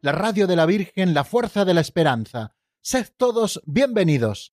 la radio de la Virgen, la fuerza de la esperanza. Sed todos bienvenidos.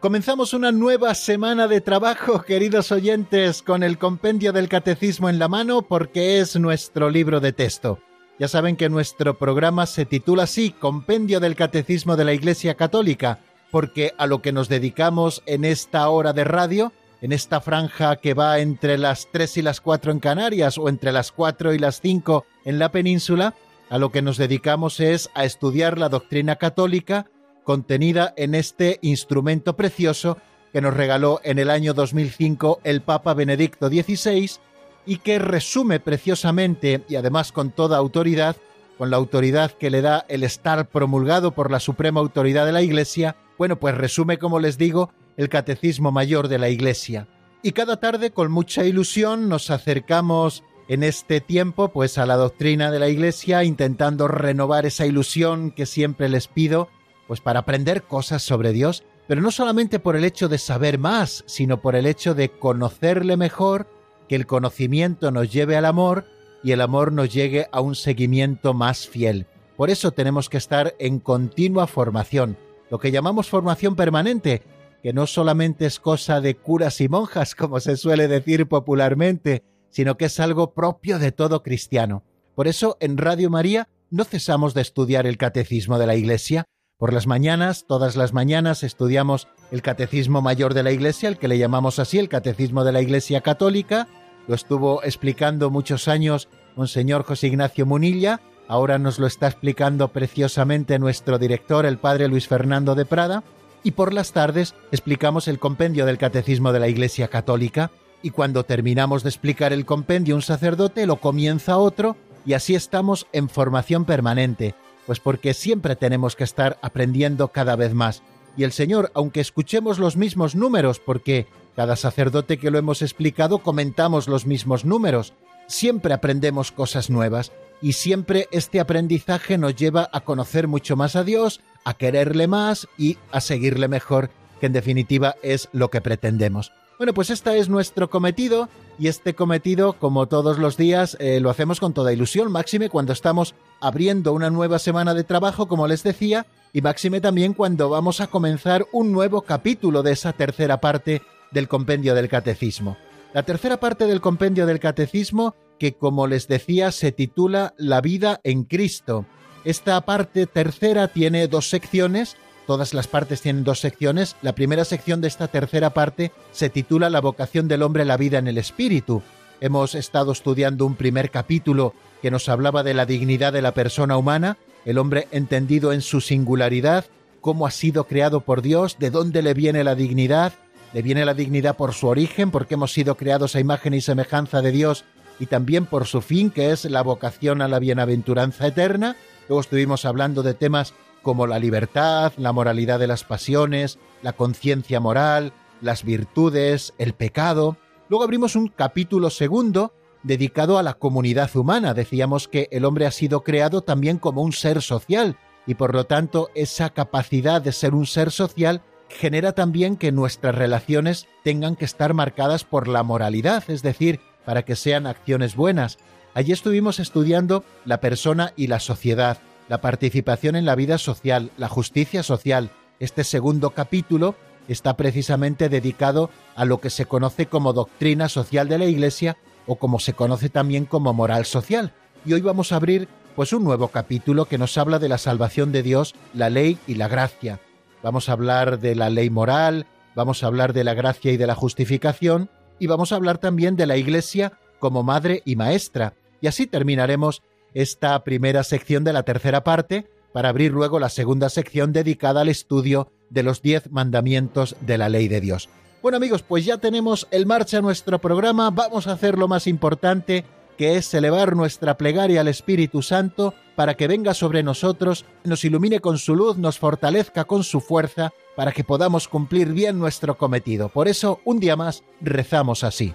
Comenzamos una nueva semana de trabajo, queridos oyentes, con el compendio del catecismo en la mano porque es nuestro libro de texto. Ya saben que nuestro programa se titula así, Compendio del Catecismo de la Iglesia Católica, porque a lo que nos dedicamos en esta hora de radio, en esta franja que va entre las 3 y las 4 en Canarias o entre las 4 y las 5 en la península, a lo que nos dedicamos es a estudiar la doctrina católica contenida en este instrumento precioso que nos regaló en el año 2005 el Papa Benedicto XVI y que resume preciosamente y además con toda autoridad, con la autoridad que le da el estar promulgado por la suprema autoridad de la Iglesia, bueno, pues resume, como les digo, el Catecismo Mayor de la Iglesia. Y cada tarde, con mucha ilusión, nos acercamos en este tiempo, pues a la doctrina de la Iglesia, intentando renovar esa ilusión que siempre les pido pues para aprender cosas sobre Dios, pero no solamente por el hecho de saber más, sino por el hecho de conocerle mejor, que el conocimiento nos lleve al amor y el amor nos llegue a un seguimiento más fiel. Por eso tenemos que estar en continua formación, lo que llamamos formación permanente, que no solamente es cosa de curas y monjas, como se suele decir popularmente, sino que es algo propio de todo cristiano. Por eso en Radio María no cesamos de estudiar el catecismo de la Iglesia, por las mañanas, todas las mañanas, estudiamos el Catecismo Mayor de la Iglesia, el que le llamamos así, el Catecismo de la Iglesia Católica. Lo estuvo explicando muchos años Monseñor José Ignacio Munilla. Ahora nos lo está explicando preciosamente nuestro director, el Padre Luis Fernando de Prada. Y por las tardes explicamos el compendio del Catecismo de la Iglesia Católica. Y cuando terminamos de explicar el compendio un sacerdote, lo comienza otro, y así estamos en formación permanente pues porque siempre tenemos que estar aprendiendo cada vez más. Y el Señor, aunque escuchemos los mismos números, porque cada sacerdote que lo hemos explicado comentamos los mismos números, siempre aprendemos cosas nuevas y siempre este aprendizaje nos lleva a conocer mucho más a Dios, a quererle más y a seguirle mejor, que en definitiva es lo que pretendemos. Bueno, pues este es nuestro cometido y este cometido, como todos los días, eh, lo hacemos con toda ilusión, máxime cuando estamos abriendo una nueva semana de trabajo, como les decía, y máxime también cuando vamos a comenzar un nuevo capítulo de esa tercera parte del compendio del catecismo. La tercera parte del compendio del catecismo, que como les decía, se titula La vida en Cristo. Esta parte tercera tiene dos secciones, Todas las partes tienen dos secciones. La primera sección de esta tercera parte se titula La vocación del hombre, la vida en el espíritu. Hemos estado estudiando un primer capítulo que nos hablaba de la dignidad de la persona humana, el hombre entendido en su singularidad, cómo ha sido creado por Dios, de dónde le viene la dignidad, le viene la dignidad por su origen, porque hemos sido creados a imagen y semejanza de Dios, y también por su fin, que es la vocación a la bienaventuranza eterna. Luego estuvimos hablando de temas como la libertad, la moralidad de las pasiones, la conciencia moral, las virtudes, el pecado. Luego abrimos un capítulo segundo dedicado a la comunidad humana. Decíamos que el hombre ha sido creado también como un ser social y por lo tanto esa capacidad de ser un ser social genera también que nuestras relaciones tengan que estar marcadas por la moralidad, es decir, para que sean acciones buenas. Allí estuvimos estudiando la persona y la sociedad, la participación en la vida social, la justicia social. Este segundo capítulo está precisamente dedicado a lo que se conoce como doctrina social de la Iglesia o como se conoce también como moral social. Y hoy vamos a abrir pues un nuevo capítulo que nos habla de la salvación de Dios, la ley y la gracia. Vamos a hablar de la ley moral, vamos a hablar de la gracia y de la justificación y vamos a hablar también de la Iglesia como madre y maestra. Y así terminaremos esta primera sección de la tercera parte para abrir luego la segunda sección dedicada al estudio de los diez mandamientos de la ley de Dios. Bueno amigos, pues ya tenemos el marcha nuestro programa, vamos a hacer lo más importante, que es elevar nuestra plegaria al Espíritu Santo para que venga sobre nosotros, nos ilumine con su luz, nos fortalezca con su fuerza, para que podamos cumplir bien nuestro cometido. Por eso, un día más, rezamos así.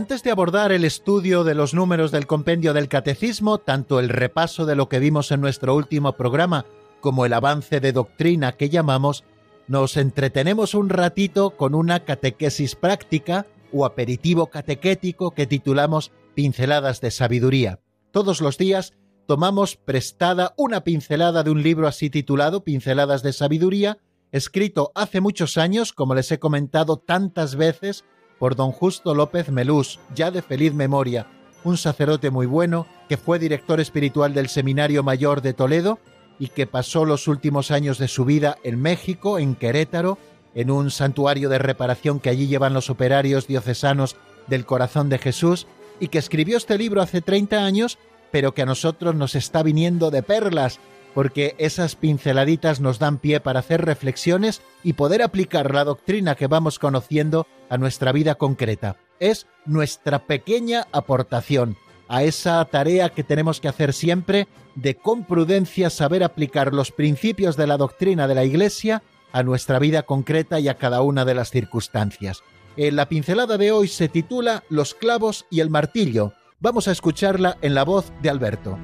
Antes de abordar el estudio de los números del compendio del catecismo, tanto el repaso de lo que vimos en nuestro último programa como el avance de doctrina que llamamos, nos entretenemos un ratito con una catequesis práctica o aperitivo catequético que titulamos Pinceladas de Sabiduría. Todos los días tomamos prestada una pincelada de un libro así titulado Pinceladas de Sabiduría, escrito hace muchos años, como les he comentado tantas veces, por don Justo López Melús, ya de feliz memoria, un sacerdote muy bueno que fue director espiritual del Seminario Mayor de Toledo y que pasó los últimos años de su vida en México, en Querétaro, en un santuario de reparación que allí llevan los operarios diocesanos del Corazón de Jesús, y que escribió este libro hace 30 años, pero que a nosotros nos está viniendo de perlas porque esas pinceladitas nos dan pie para hacer reflexiones y poder aplicar la doctrina que vamos conociendo a nuestra vida concreta. Es nuestra pequeña aportación a esa tarea que tenemos que hacer siempre de con prudencia saber aplicar los principios de la doctrina de la Iglesia a nuestra vida concreta y a cada una de las circunstancias. En la pincelada de hoy se titula Los clavos y el martillo. Vamos a escucharla en la voz de Alberto.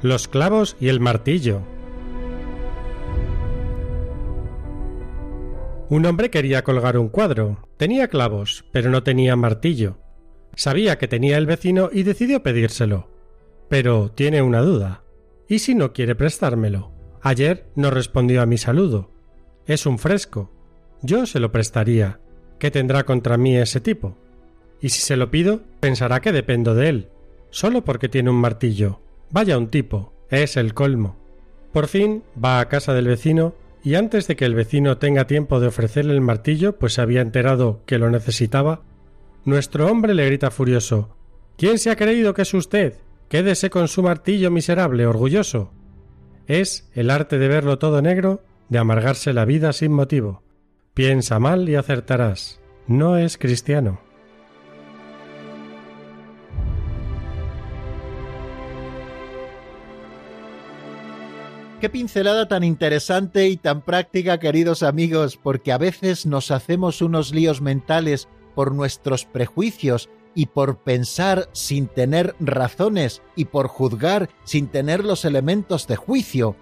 Los clavos y el martillo. Un hombre quería colgar un cuadro. Tenía clavos, pero no tenía martillo. Sabía que tenía el vecino y decidió pedírselo. Pero tiene una duda. ¿Y si no quiere prestármelo? Ayer no respondió a mi saludo. Es un fresco. Yo se lo prestaría. ¿Qué tendrá contra mí ese tipo? Y si se lo pido, pensará que dependo de él, solo porque tiene un martillo. Vaya un tipo, es el colmo. Por fin va a casa del vecino y antes de que el vecino tenga tiempo de ofrecerle el martillo, pues se había enterado que lo necesitaba, nuestro hombre le grita furioso ¿Quién se ha creído que es usted? Quédese con su martillo miserable, orgulloso. Es el arte de verlo todo negro, de amargarse la vida sin motivo. Piensa mal y acertarás. No es cristiano. Qué pincelada tan interesante y tan práctica, queridos amigos, porque a veces nos hacemos unos líos mentales por nuestros prejuicios y por pensar sin tener razones y por juzgar sin tener los elementos de juicio.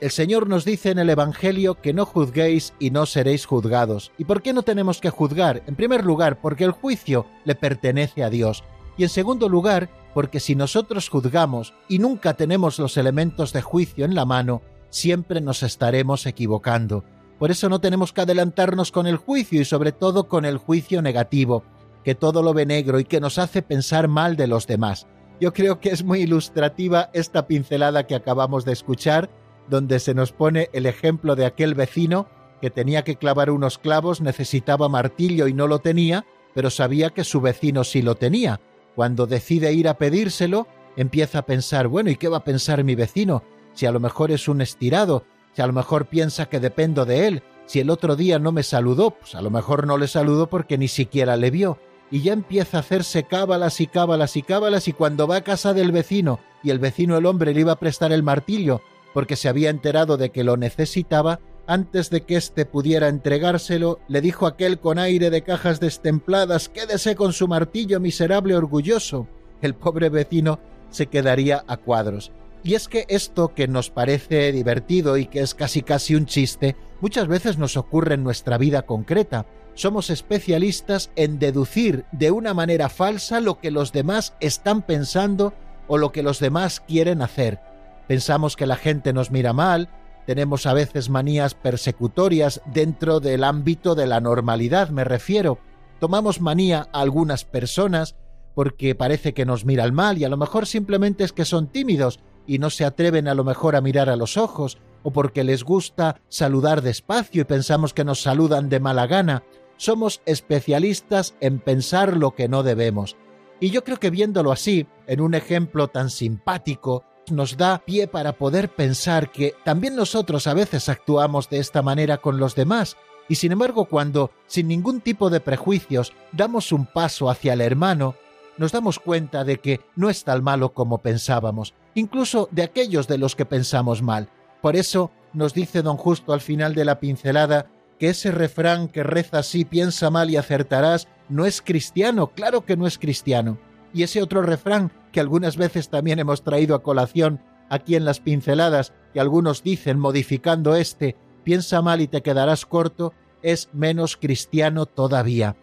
El Señor nos dice en el Evangelio que no juzguéis y no seréis juzgados. ¿Y por qué no tenemos que juzgar? En primer lugar, porque el juicio le pertenece a Dios. Y en segundo lugar, porque si nosotros juzgamos y nunca tenemos los elementos de juicio en la mano, siempre nos estaremos equivocando. Por eso no tenemos que adelantarnos con el juicio y sobre todo con el juicio negativo, que todo lo ve negro y que nos hace pensar mal de los demás. Yo creo que es muy ilustrativa esta pincelada que acabamos de escuchar, donde se nos pone el ejemplo de aquel vecino que tenía que clavar unos clavos, necesitaba martillo y no lo tenía, pero sabía que su vecino sí lo tenía. Cuando decide ir a pedírselo, empieza a pensar, bueno, ¿y qué va a pensar mi vecino? Si a lo mejor es un estirado, si a lo mejor piensa que dependo de él, si el otro día no me saludó, pues a lo mejor no le saludó porque ni siquiera le vio. y ya empieza a hacerse cábalas y cábalas y cábalas y cuando va a casa del vecino y el vecino el hombre le iba a prestar el martillo porque se había enterado de que lo necesitaba, antes de que éste pudiera entregárselo, le dijo aquel con aire de cajas destempladas Quédese con su martillo, miserable orgulloso. El pobre vecino se quedaría a cuadros. Y es que esto que nos parece divertido y que es casi casi un chiste, muchas veces nos ocurre en nuestra vida concreta. Somos especialistas en deducir de una manera falsa lo que los demás están pensando o lo que los demás quieren hacer. Pensamos que la gente nos mira mal, tenemos a veces manías persecutorias dentro del ámbito de la normalidad, me refiero. Tomamos manía a algunas personas porque parece que nos miran mal y a lo mejor simplemente es que son tímidos y no se atreven a lo mejor a mirar a los ojos, o porque les gusta saludar despacio y pensamos que nos saludan de mala gana. Somos especialistas en pensar lo que no debemos. Y yo creo que viéndolo así, en un ejemplo tan simpático, nos da pie para poder pensar que también nosotros a veces actuamos de esta manera con los demás, y sin embargo cuando, sin ningún tipo de prejuicios, damos un paso hacia el hermano, nos damos cuenta de que no es tan malo como pensábamos, incluso de aquellos de los que pensamos mal. Por eso nos dice don Justo al final de la pincelada que ese refrán que reza así piensa mal y acertarás no es cristiano, claro que no es cristiano. Y ese otro refrán que algunas veces también hemos traído a colación aquí en las pinceladas, que algunos dicen modificando este, piensa mal y te quedarás corto, es menos cristiano todavía.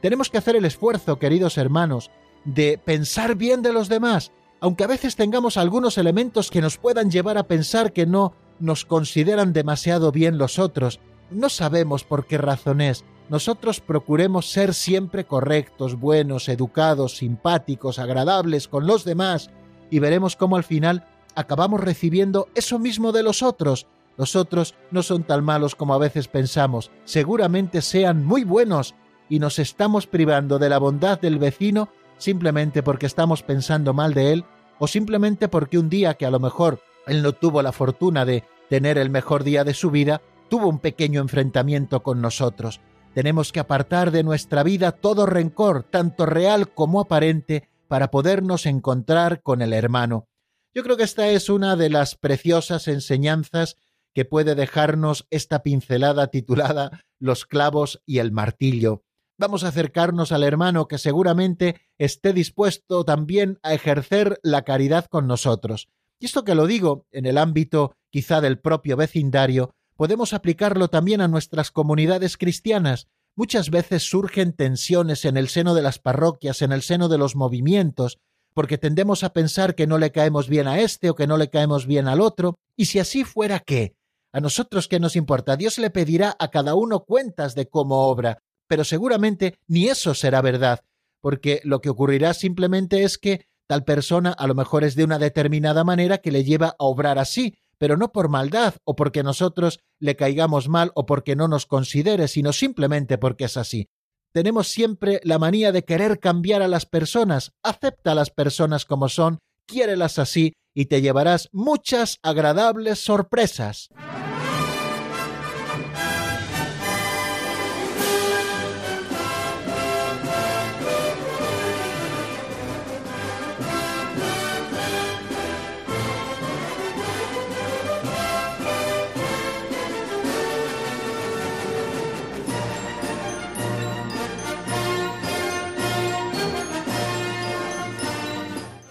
Tenemos que hacer el esfuerzo, queridos hermanos, de pensar bien de los demás, aunque a veces tengamos algunos elementos que nos puedan llevar a pensar que no nos consideran demasiado bien los otros, no sabemos por qué razón es. Nosotros procuremos ser siempre correctos, buenos, educados, simpáticos, agradables con los demás, y veremos cómo al final acabamos recibiendo eso mismo de los otros. Los otros no son tan malos como a veces pensamos, seguramente sean muy buenos, y nos estamos privando de la bondad del vecino simplemente porque estamos pensando mal de él o simplemente porque un día que a lo mejor él no tuvo la fortuna de tener el mejor día de su vida, tuvo un pequeño enfrentamiento con nosotros. Tenemos que apartar de nuestra vida todo rencor, tanto real como aparente, para podernos encontrar con el hermano. Yo creo que esta es una de las preciosas enseñanzas que puede dejarnos esta pincelada titulada Los clavos y el martillo. Vamos a acercarnos al hermano que seguramente esté dispuesto también a ejercer la caridad con nosotros. Y esto que lo digo en el ámbito quizá del propio vecindario, podemos aplicarlo también a nuestras comunidades cristianas. Muchas veces surgen tensiones en el seno de las parroquias, en el seno de los movimientos, porque tendemos a pensar que no le caemos bien a este o que no le caemos bien al otro, y si así fuera, ¿qué? A nosotros qué nos importa, Dios le pedirá a cada uno cuentas de cómo obra, pero seguramente ni eso será verdad, porque lo que ocurrirá simplemente es que tal persona a lo mejor es de una determinada manera que le lleva a obrar así, pero no por maldad o porque nosotros le caigamos mal o porque no nos considere, sino simplemente porque es así. Tenemos siempre la manía de querer cambiar a las personas, acepta a las personas como son, quiérelas así y te llevarás muchas agradables sorpresas.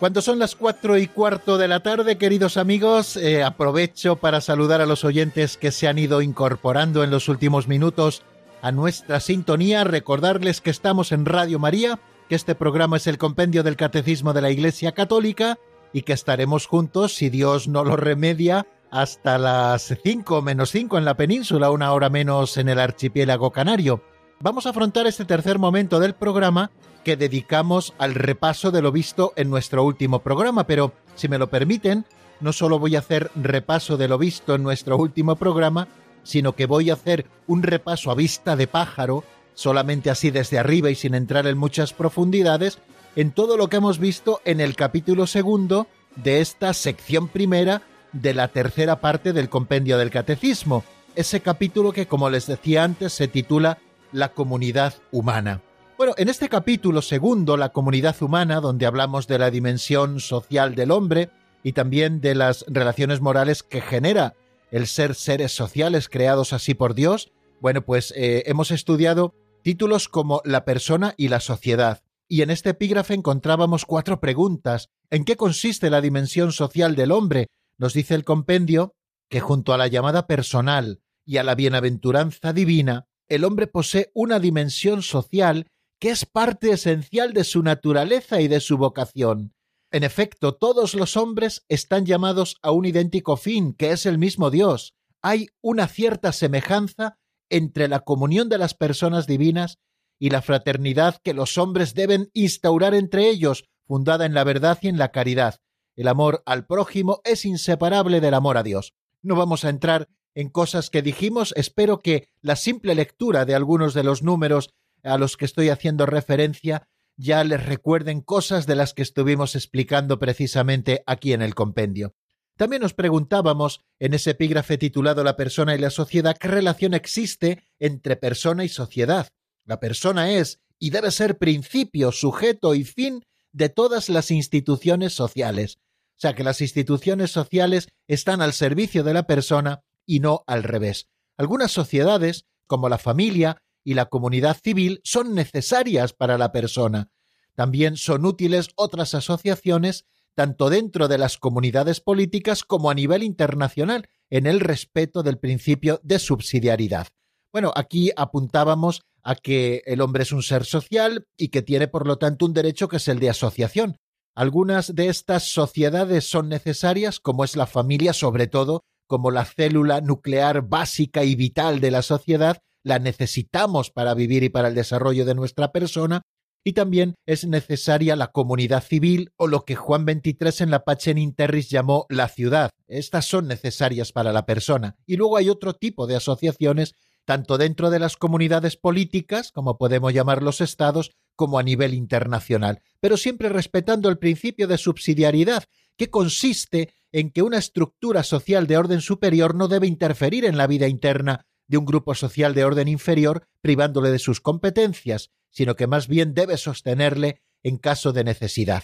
Cuando son las cuatro y cuarto de la tarde, queridos amigos, eh, aprovecho para saludar a los oyentes que se han ido incorporando en los últimos minutos a nuestra sintonía, recordarles que estamos en Radio María, que este programa es el compendio del Catecismo de la Iglesia Católica y que estaremos juntos, si Dios no lo remedia, hasta las cinco menos cinco en la península, una hora menos en el archipiélago canario. Vamos a afrontar este tercer momento del programa que dedicamos al repaso de lo visto en nuestro último programa, pero si me lo permiten, no solo voy a hacer repaso de lo visto en nuestro último programa, sino que voy a hacer un repaso a vista de pájaro, solamente así desde arriba y sin entrar en muchas profundidades, en todo lo que hemos visto en el capítulo segundo de esta sección primera de la tercera parte del compendio del catecismo, ese capítulo que, como les decía antes, se titula La comunidad humana. Bueno, en este capítulo segundo, la comunidad humana, donde hablamos de la dimensión social del hombre y también de las relaciones morales que genera el ser seres sociales creados así por Dios, bueno, pues eh, hemos estudiado títulos como La persona y la sociedad. Y en este epígrafe encontrábamos cuatro preguntas. ¿En qué consiste la dimensión social del hombre? Nos dice el compendio que junto a la llamada personal y a la bienaventuranza divina, el hombre posee una dimensión social que es parte esencial de su naturaleza y de su vocación. En efecto, todos los hombres están llamados a un idéntico fin, que es el mismo Dios. Hay una cierta semejanza entre la comunión de las personas divinas y la fraternidad que los hombres deben instaurar entre ellos, fundada en la verdad y en la caridad. El amor al prójimo es inseparable del amor a Dios. No vamos a entrar en cosas que dijimos, espero que la simple lectura de algunos de los números a los que estoy haciendo referencia ya les recuerden cosas de las que estuvimos explicando precisamente aquí en el compendio. También nos preguntábamos, en ese epígrafe titulado La persona y la sociedad, qué relación existe entre persona y sociedad. La persona es y debe ser principio, sujeto y fin de todas las instituciones sociales. O sea que las instituciones sociales están al servicio de la persona y no al revés. Algunas sociedades, como la familia y la comunidad civil, son necesarias para la persona. También son útiles otras asociaciones tanto dentro de las comunidades políticas como a nivel internacional, en el respeto del principio de subsidiariedad. Bueno, aquí apuntábamos a que el hombre es un ser social y que tiene por lo tanto un derecho que es el de asociación. Algunas de estas sociedades son necesarias, como es la familia, sobre todo como la célula nuclear básica y vital de la sociedad, la necesitamos para vivir y para el desarrollo de nuestra persona, y también es necesaria la comunidad civil o lo que Juan XXIII en la Pachen Interris llamó la ciudad. Estas son necesarias para la persona. Y luego hay otro tipo de asociaciones, tanto dentro de las comunidades políticas, como podemos llamar los estados, como a nivel internacional, pero siempre respetando el principio de subsidiariedad, que consiste en que una estructura social de orden superior no debe interferir en la vida interna de un grupo social de orden inferior, privándole de sus competencias, sino que más bien debe sostenerle en caso de necesidad.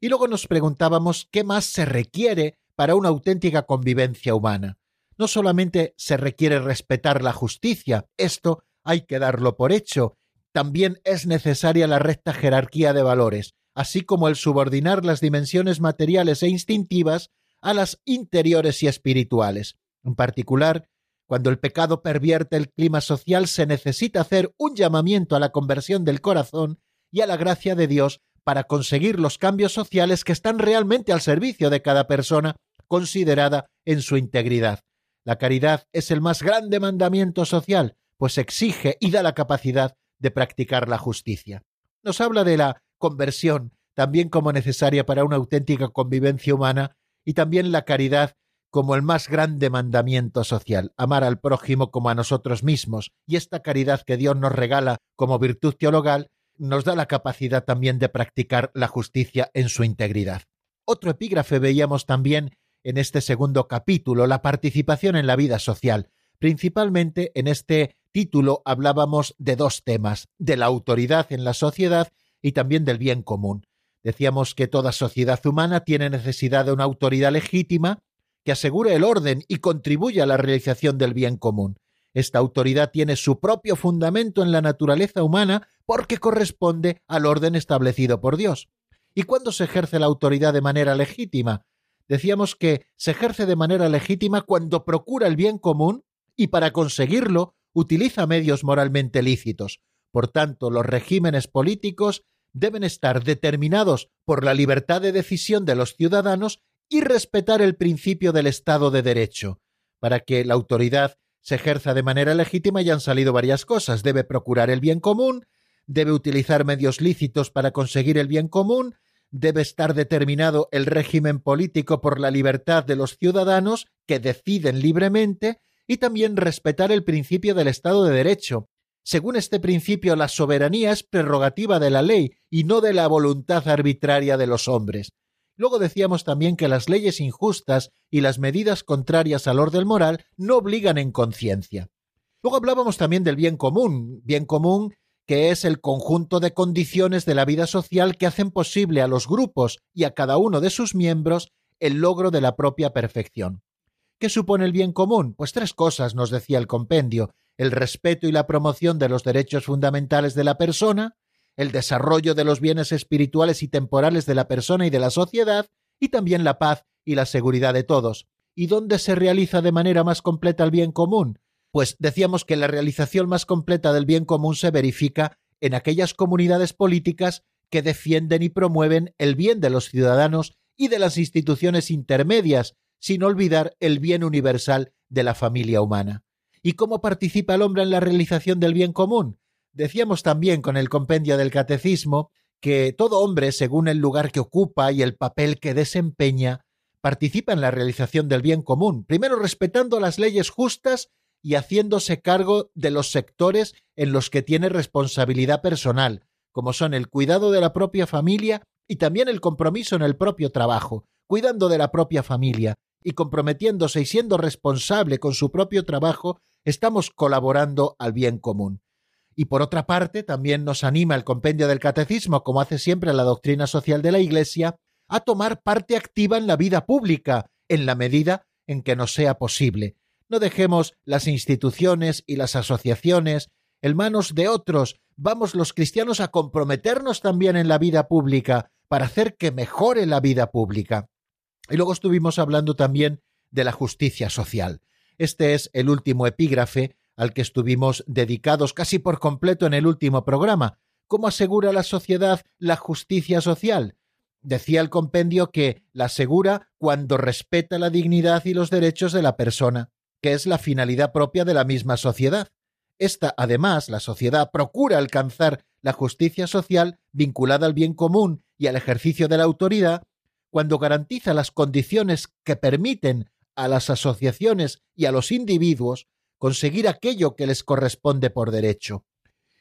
Y luego nos preguntábamos qué más se requiere para una auténtica convivencia humana. No solamente se requiere respetar la justicia, esto hay que darlo por hecho, también es necesaria la recta jerarquía de valores, así como el subordinar las dimensiones materiales e instintivas a las interiores y espirituales. En particular, cuando el pecado pervierte el clima social, se necesita hacer un llamamiento a la conversión del corazón y a la gracia de Dios para conseguir los cambios sociales que están realmente al servicio de cada persona considerada en su integridad. La caridad es el más grande mandamiento social, pues exige y da la capacidad de practicar la justicia. Nos habla de la conversión, también como necesaria para una auténtica convivencia humana, y también la caridad como el más grande mandamiento social, amar al prójimo como a nosotros mismos, y esta caridad que Dios nos regala como virtud teologal nos da la capacidad también de practicar la justicia en su integridad. Otro epígrafe veíamos también en este segundo capítulo, la participación en la vida social. Principalmente en este título hablábamos de dos temas, de la autoridad en la sociedad y también del bien común. Decíamos que toda sociedad humana tiene necesidad de una autoridad legítima que asegure el orden y contribuya a la realización del bien común. Esta autoridad tiene su propio fundamento en la naturaleza humana porque corresponde al orden establecido por Dios. ¿Y cuándo se ejerce la autoridad de manera legítima? Decíamos que se ejerce de manera legítima cuando procura el bien común y para conseguirlo utiliza medios moralmente lícitos. Por tanto, los regímenes políticos deben estar determinados por la libertad de decisión de los ciudadanos y respetar el principio del Estado de Derecho. Para que la autoridad se ejerza de manera legítima ya han salido varias cosas. Debe procurar el bien común, debe utilizar medios lícitos para conseguir el bien común, debe estar determinado el régimen político por la libertad de los ciudadanos que deciden libremente y también respetar el principio del Estado de Derecho. Según este principio, la soberanía es prerrogativa de la ley y no de la voluntad arbitraria de los hombres. Luego decíamos también que las leyes injustas y las medidas contrarias al orden moral no obligan en conciencia. Luego hablábamos también del bien común, bien común que es el conjunto de condiciones de la vida social que hacen posible a los grupos y a cada uno de sus miembros el logro de la propia perfección. ¿Qué supone el bien común? Pues tres cosas, nos decía el compendio el respeto y la promoción de los derechos fundamentales de la persona, el desarrollo de los bienes espirituales y temporales de la persona y de la sociedad, y también la paz y la seguridad de todos. ¿Y dónde se realiza de manera más completa el bien común? Pues decíamos que la realización más completa del bien común se verifica en aquellas comunidades políticas que defienden y promueven el bien de los ciudadanos y de las instituciones intermedias, sin olvidar el bien universal de la familia humana. ¿Y cómo participa el hombre en la realización del bien común? Decíamos también con el compendio del catecismo que todo hombre, según el lugar que ocupa y el papel que desempeña, participa en la realización del bien común, primero respetando las leyes justas y haciéndose cargo de los sectores en los que tiene responsabilidad personal, como son el cuidado de la propia familia y también el compromiso en el propio trabajo, cuidando de la propia familia y comprometiéndose y siendo responsable con su propio trabajo, estamos colaborando al bien común. Y por otra parte, también nos anima el compendio del catecismo, como hace siempre la doctrina social de la Iglesia, a tomar parte activa en la vida pública, en la medida en que nos sea posible. No dejemos las instituciones y las asociaciones en manos de otros. Vamos los cristianos a comprometernos también en la vida pública para hacer que mejore la vida pública. Y luego estuvimos hablando también de la justicia social. Este es el último epígrafe al que estuvimos dedicados casi por completo en el último programa. ¿Cómo asegura la sociedad la justicia social? Decía el compendio que la asegura cuando respeta la dignidad y los derechos de la persona, que es la finalidad propia de la misma sociedad. Esta, además, la sociedad procura alcanzar la justicia social vinculada al bien común y al ejercicio de la autoridad cuando garantiza las condiciones que permiten a las asociaciones y a los individuos conseguir aquello que les corresponde por derecho.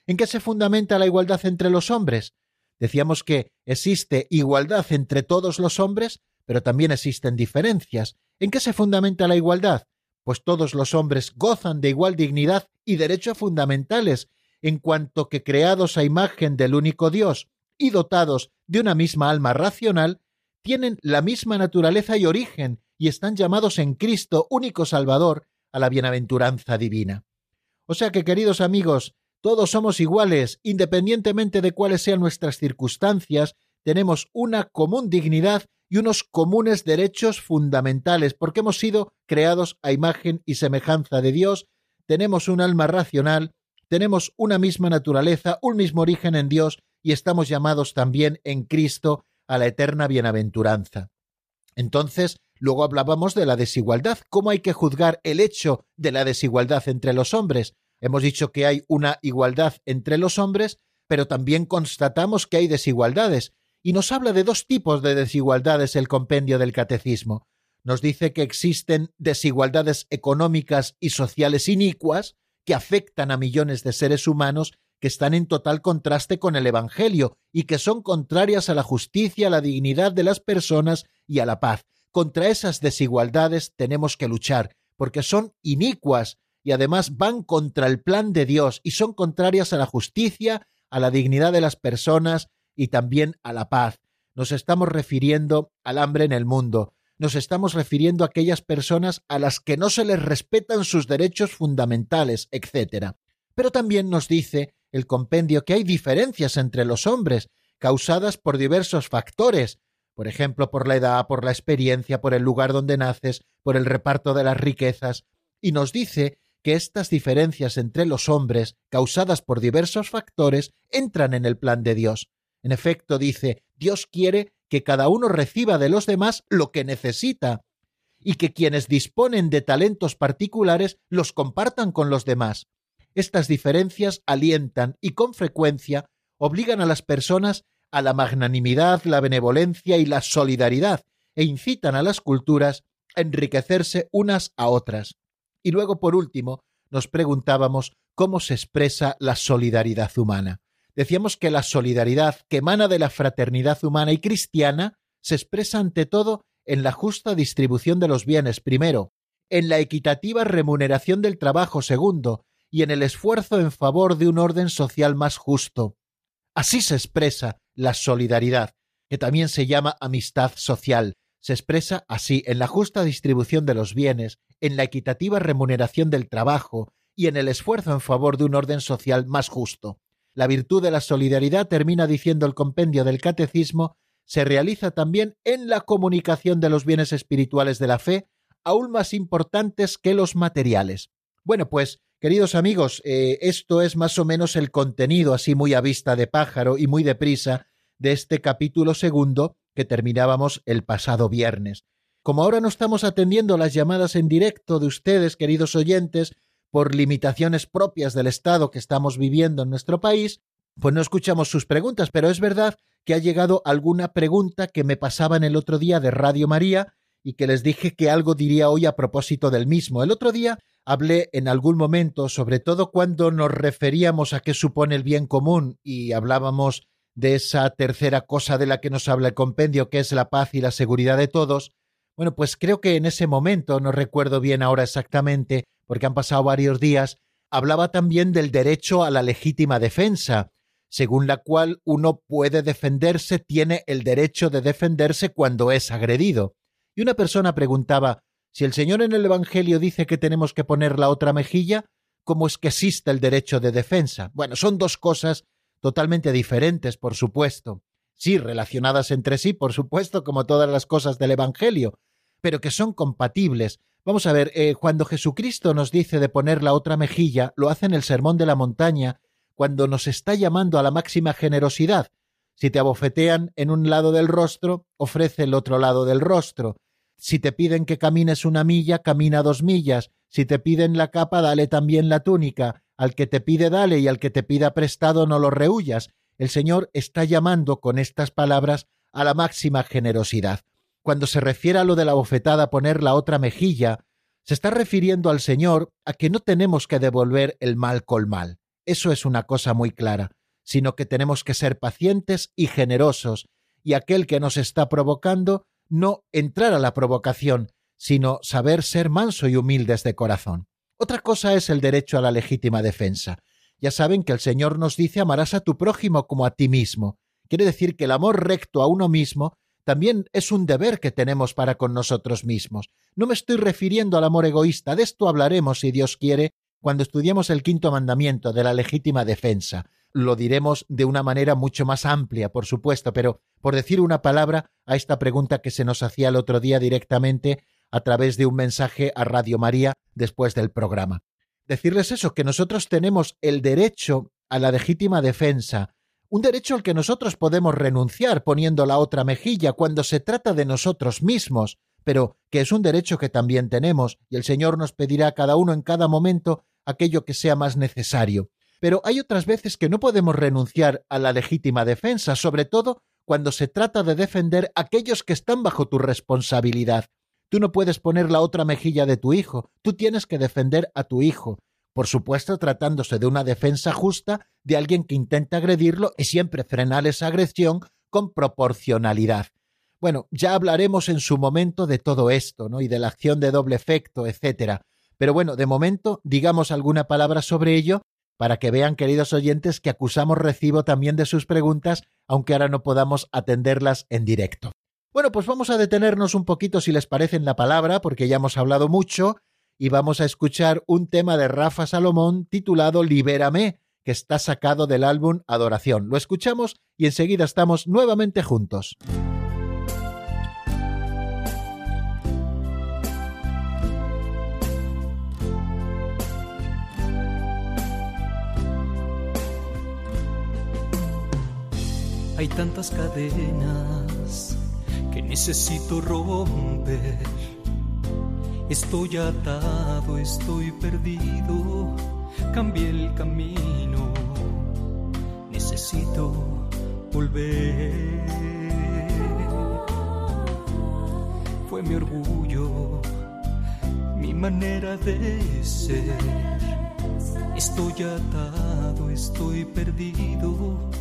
¿En qué se fundamenta la igualdad entre los hombres? Decíamos que existe igualdad entre todos los hombres, pero también existen diferencias. ¿En qué se fundamenta la igualdad? Pues todos los hombres gozan de igual dignidad y derechos fundamentales, en cuanto que creados a imagen del único Dios y dotados de una misma alma racional, tienen la misma naturaleza y origen y están llamados en Cristo, único Salvador, a la bienaventuranza divina. O sea que, queridos amigos, todos somos iguales, independientemente de cuáles sean nuestras circunstancias, tenemos una común dignidad y unos comunes derechos fundamentales, porque hemos sido creados a imagen y semejanza de Dios, tenemos un alma racional, tenemos una misma naturaleza, un mismo origen en Dios y estamos llamados también en Cristo a la eterna bienaventuranza. Entonces, luego hablábamos de la desigualdad, cómo hay que juzgar el hecho de la desigualdad entre los hombres. Hemos dicho que hay una igualdad entre los hombres, pero también constatamos que hay desigualdades, y nos habla de dos tipos de desigualdades el compendio del catecismo. Nos dice que existen desigualdades económicas y sociales inicuas que afectan a millones de seres humanos que están en total contraste con el Evangelio y que son contrarias a la justicia, a la dignidad de las personas y a la paz. Contra esas desigualdades tenemos que luchar, porque son inicuas y además van contra el plan de Dios y son contrarias a la justicia, a la dignidad de las personas y también a la paz. Nos estamos refiriendo al hambre en el mundo, nos estamos refiriendo a aquellas personas a las que no se les respetan sus derechos fundamentales, etc. Pero también nos dice el compendio que hay diferencias entre los hombres, causadas por diversos factores, por ejemplo, por la edad, por la experiencia, por el lugar donde naces, por el reparto de las riquezas, y nos dice que estas diferencias entre los hombres, causadas por diversos factores, entran en el plan de Dios. En efecto, dice, Dios quiere que cada uno reciba de los demás lo que necesita, y que quienes disponen de talentos particulares los compartan con los demás. Estas diferencias alientan y con frecuencia obligan a las personas a la magnanimidad, la benevolencia y la solidaridad, e incitan a las culturas a enriquecerse unas a otras. Y luego, por último, nos preguntábamos cómo se expresa la solidaridad humana. Decíamos que la solidaridad que emana de la fraternidad humana y cristiana se expresa ante todo en la justa distribución de los bienes, primero, en la equitativa remuneración del trabajo, segundo, y en el esfuerzo en favor de un orden social más justo. Así se expresa la solidaridad, que también se llama amistad social. Se expresa así en la justa distribución de los bienes, en la equitativa remuneración del trabajo y en el esfuerzo en favor de un orden social más justo. La virtud de la solidaridad, termina diciendo el compendio del catecismo, se realiza también en la comunicación de los bienes espirituales de la fe, aún más importantes que los materiales. Bueno, pues, queridos amigos, eh, esto es más o menos el contenido, así muy a vista de pájaro y muy deprisa, de este capítulo segundo que terminábamos el pasado viernes. Como ahora no estamos atendiendo las llamadas en directo de ustedes, queridos oyentes, por limitaciones propias del estado que estamos viviendo en nuestro país, pues no escuchamos sus preguntas, pero es verdad que ha llegado alguna pregunta que me pasaban el otro día de Radio María y que les dije que algo diría hoy a propósito del mismo. El otro día hablé en algún momento, sobre todo cuando nos referíamos a qué supone el bien común y hablábamos de esa tercera cosa de la que nos habla el compendio, que es la paz y la seguridad de todos. Bueno, pues creo que en ese momento, no recuerdo bien ahora exactamente, porque han pasado varios días, hablaba también del derecho a la legítima defensa, según la cual uno puede defenderse, tiene el derecho de defenderse cuando es agredido. Y una persona preguntaba si el Señor en el Evangelio dice que tenemos que poner la otra mejilla, ¿cómo es que existe el derecho de defensa? Bueno, son dos cosas totalmente diferentes, por supuesto. Sí, relacionadas entre sí, por supuesto, como todas las cosas del Evangelio, pero que son compatibles. Vamos a ver, eh, cuando Jesucristo nos dice de poner la otra mejilla, lo hace en el Sermón de la Montaña, cuando nos está llamando a la máxima generosidad. Si te abofetean en un lado del rostro, ofrece el otro lado del rostro. Si te piden que camines una milla, camina dos millas. Si te piden la capa, dale también la túnica. Al que te pide, dale, y al que te pida prestado, no lo rehuyas. El Señor está llamando con estas palabras a la máxima generosidad. Cuando se refiere a lo de la bofetada poner la otra mejilla, se está refiriendo al Señor a que no tenemos que devolver el mal con mal. Eso es una cosa muy clara sino que tenemos que ser pacientes y generosos, y aquel que nos está provocando no entrar a la provocación, sino saber ser manso y humildes de corazón. Otra cosa es el derecho a la legítima defensa. Ya saben que el Señor nos dice amarás a tu prójimo como a ti mismo. Quiere decir que el amor recto a uno mismo también es un deber que tenemos para con nosotros mismos. No me estoy refiriendo al amor egoísta, de esto hablaremos, si Dios quiere, cuando estudiemos el quinto mandamiento de la legítima defensa lo diremos de una manera mucho más amplia, por supuesto, pero por decir una palabra a esta pregunta que se nos hacía el otro día directamente a través de un mensaje a Radio María después del programa. Decirles eso, que nosotros tenemos el derecho a la legítima defensa, un derecho al que nosotros podemos renunciar poniendo la otra mejilla cuando se trata de nosotros mismos, pero que es un derecho que también tenemos, y el Señor nos pedirá a cada uno en cada momento aquello que sea más necesario pero hay otras veces que no podemos renunciar a la legítima defensa, sobre todo cuando se trata de defender a aquellos que están bajo tu responsabilidad. Tú no puedes poner la otra mejilla de tu hijo, tú tienes que defender a tu hijo, por supuesto tratándose de una defensa justa de alguien que intenta agredirlo y siempre frenar esa agresión con proporcionalidad. Bueno, ya hablaremos en su momento de todo esto, ¿no? Y de la acción de doble efecto, etcétera. Pero bueno, de momento, digamos alguna palabra sobre ello para que vean, queridos oyentes, que acusamos recibo también de sus preguntas, aunque ahora no podamos atenderlas en directo. Bueno, pues vamos a detenernos un poquito, si les parece, en la palabra, porque ya hemos hablado mucho, y vamos a escuchar un tema de Rafa Salomón titulado Libérame, que está sacado del álbum Adoración. Lo escuchamos y enseguida estamos nuevamente juntos. Hay tantas cadenas que necesito romper. Estoy atado, estoy perdido, cambié el camino. Necesito volver. Fue mi orgullo, mi manera de ser. Estoy atado, estoy perdido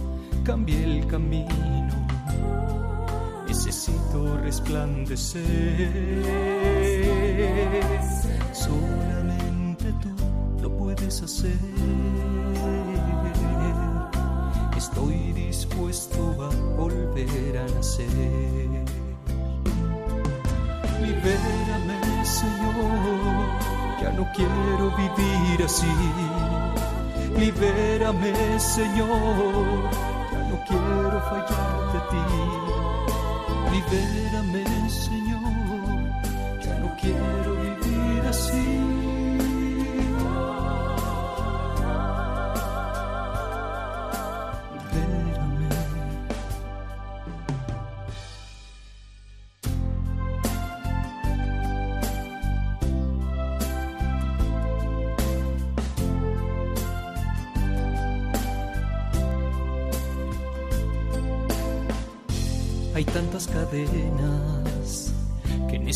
cambié el camino. Necesito resplandecer. Solamente tú lo puedes hacer. Estoy dispuesto a volver a nacer. Libérame, Señor, ya no quiero vivir así. Libérame, Señor, fallarte a ti. Libérame, Señor, ya no quiero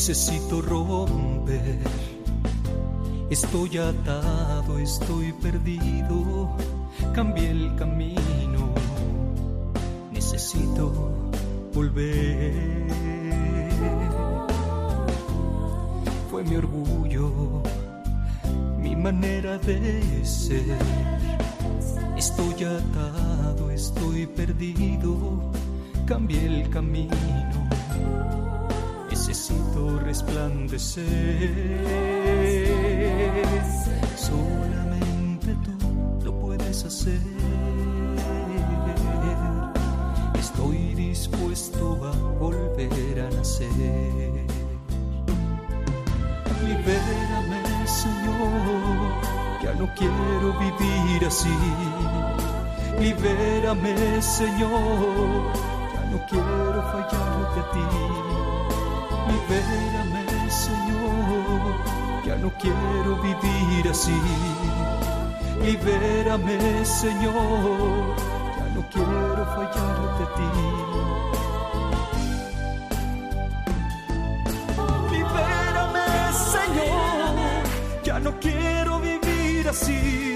necesito romper. Estoy atado, estoy perdido, cambié el camino. Necesito volver. Fue mi orgullo, mi manera de ser. Estoy atado, estoy perdido cambié el camino. Resplandecer. Solamente tú lo puedes hacer. Estoy dispuesto a volver a nacer. Libérame, Señor. Ya no quiero vivir así. Libérame, Señor Libérame, Señor, ya no quiero fallarte a ti. Libérame, Señor, ya no quiero vivir así.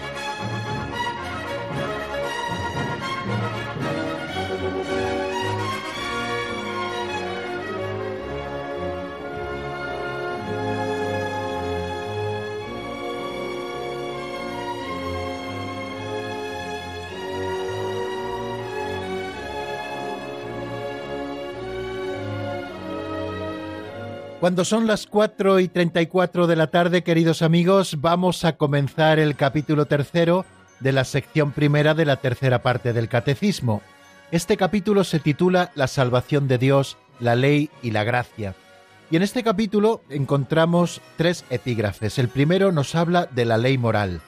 Cuando son las 4 y 34 de la tarde, queridos amigos, vamos a comenzar el capítulo tercero de la sección primera de la tercera parte del Catecismo. Este capítulo se titula La salvación de Dios, la ley y la gracia. Y en este capítulo encontramos tres epígrafes. El primero nos habla de la ley moral.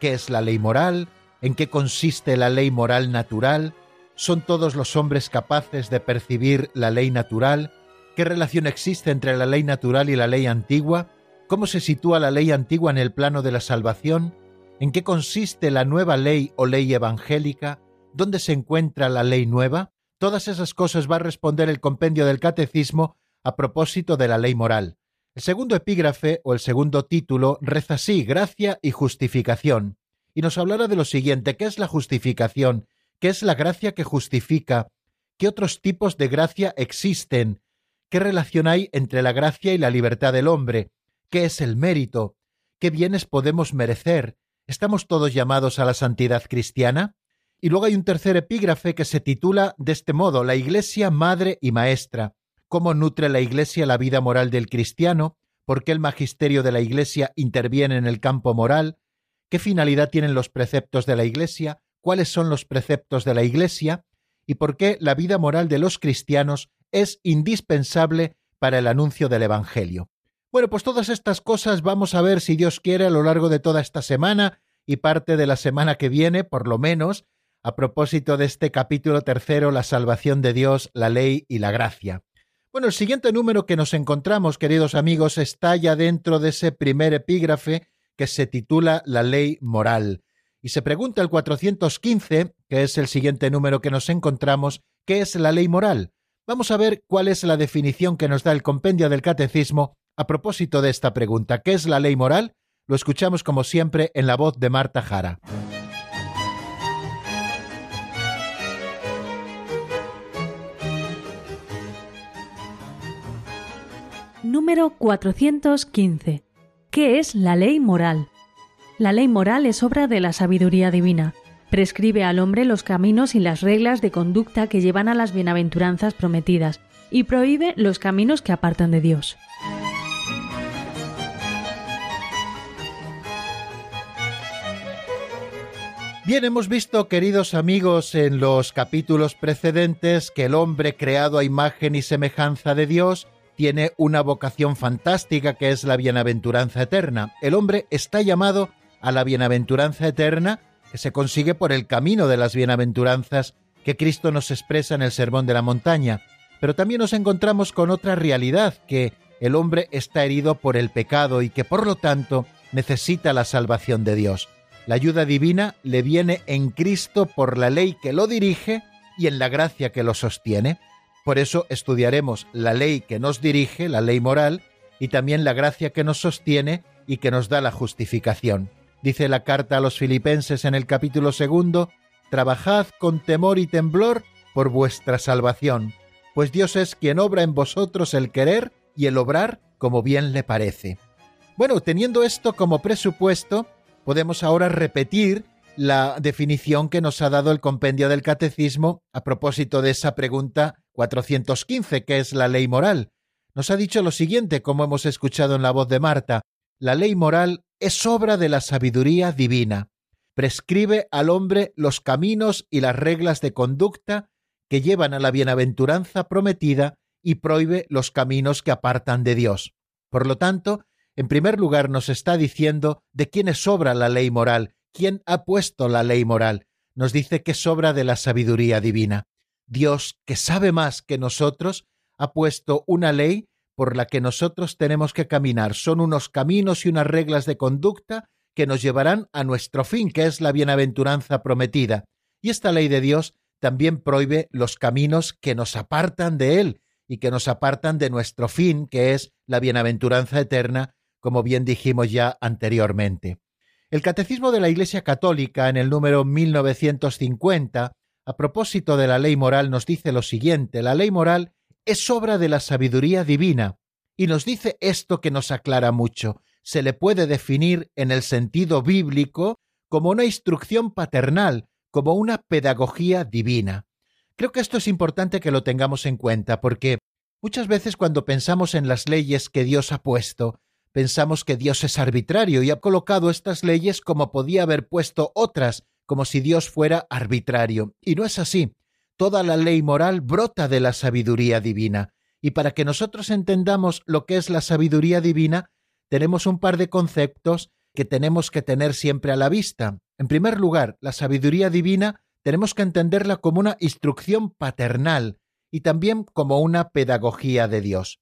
¿Qué es la ley moral? ¿En qué consiste la ley moral natural? ¿Son todos los hombres capaces de percibir la ley natural? ¿Qué relación existe entre la ley natural y la ley antigua? ¿Cómo se sitúa la ley antigua en el plano de la salvación? ¿En qué consiste la nueva ley o ley evangélica? ¿Dónde se encuentra la ley nueva? Todas esas cosas va a responder el compendio del catecismo a propósito de la ley moral. El segundo epígrafe o el segundo título reza así, gracia y justificación, y nos hablará de lo siguiente, ¿qué es la justificación? ¿Qué es la gracia que justifica? ¿Qué otros tipos de gracia existen? ¿Qué relación hay entre la gracia y la libertad del hombre? ¿Qué es el mérito? ¿Qué bienes podemos merecer? ¿Estamos todos llamados a la santidad cristiana? Y luego hay un tercer epígrafe que se titula de este modo, La Iglesia Madre y Maestra. ¿Cómo nutre la Iglesia la vida moral del cristiano? ¿Por qué el magisterio de la Iglesia interviene en el campo moral? ¿Qué finalidad tienen los preceptos de la Iglesia? ¿Cuáles son los preceptos de la Iglesia? ¿Y por qué la vida moral de los cristianos es indispensable para el anuncio del Evangelio. Bueno, pues todas estas cosas vamos a ver si Dios quiere a lo largo de toda esta semana y parte de la semana que viene, por lo menos, a propósito de este capítulo tercero, la salvación de Dios, la ley y la gracia. Bueno, el siguiente número que nos encontramos, queridos amigos, está ya dentro de ese primer epígrafe que se titula La ley moral. Y se pregunta el 415, que es el siguiente número que nos encontramos, ¿qué es la ley moral? Vamos a ver cuál es la definición que nos da el compendio del catecismo a propósito de esta pregunta, ¿qué es la ley moral? Lo escuchamos como siempre en la voz de Marta Jara. Número 415. ¿Qué es la ley moral? La ley moral es obra de la sabiduría divina. Prescribe al hombre los caminos y las reglas de conducta que llevan a las bienaventuranzas prometidas y prohíbe los caminos que apartan de Dios. Bien, hemos visto, queridos amigos, en los capítulos precedentes que el hombre creado a imagen y semejanza de Dios tiene una vocación fantástica que es la bienaventuranza eterna. El hombre está llamado a la bienaventuranza eterna que se consigue por el camino de las bienaventuranzas que Cristo nos expresa en el Sermón de la Montaña. Pero también nos encontramos con otra realidad, que el hombre está herido por el pecado y que por lo tanto necesita la salvación de Dios. La ayuda divina le viene en Cristo por la ley que lo dirige y en la gracia que lo sostiene. Por eso estudiaremos la ley que nos dirige, la ley moral, y también la gracia que nos sostiene y que nos da la justificación. Dice la carta a los filipenses en el capítulo segundo, Trabajad con temor y temblor por vuestra salvación, pues Dios es quien obra en vosotros el querer y el obrar como bien le parece. Bueno, teniendo esto como presupuesto, podemos ahora repetir la definición que nos ha dado el compendio del catecismo a propósito de esa pregunta 415, que es la ley moral. Nos ha dicho lo siguiente, como hemos escuchado en la voz de Marta, la ley moral es obra de la sabiduría divina. Prescribe al hombre los caminos y las reglas de conducta que llevan a la bienaventuranza prometida y prohíbe los caminos que apartan de Dios. Por lo tanto, en primer lugar nos está diciendo de quién es obra la ley moral, quién ha puesto la ley moral. Nos dice que es obra de la sabiduría divina. Dios, que sabe más que nosotros, ha puesto una ley por la que nosotros tenemos que caminar. Son unos caminos y unas reglas de conducta que nos llevarán a nuestro fin, que es la bienaventuranza prometida. Y esta ley de Dios también prohíbe los caminos que nos apartan de Él y que nos apartan de nuestro fin, que es la bienaventuranza eterna, como bien dijimos ya anteriormente. El Catecismo de la Iglesia Católica, en el número 1950, a propósito de la ley moral, nos dice lo siguiente, la ley moral es obra de la sabiduría divina, y nos dice esto que nos aclara mucho, se le puede definir en el sentido bíblico como una instrucción paternal, como una pedagogía divina. Creo que esto es importante que lo tengamos en cuenta, porque muchas veces cuando pensamos en las leyes que Dios ha puesto, Pensamos que Dios es arbitrario y ha colocado estas leyes como podía haber puesto otras, como si Dios fuera arbitrario. Y no es así. Toda la ley moral brota de la sabiduría divina. Y para que nosotros entendamos lo que es la sabiduría divina, tenemos un par de conceptos que tenemos que tener siempre a la vista. En primer lugar, la sabiduría divina tenemos que entenderla como una instrucción paternal y también como una pedagogía de Dios.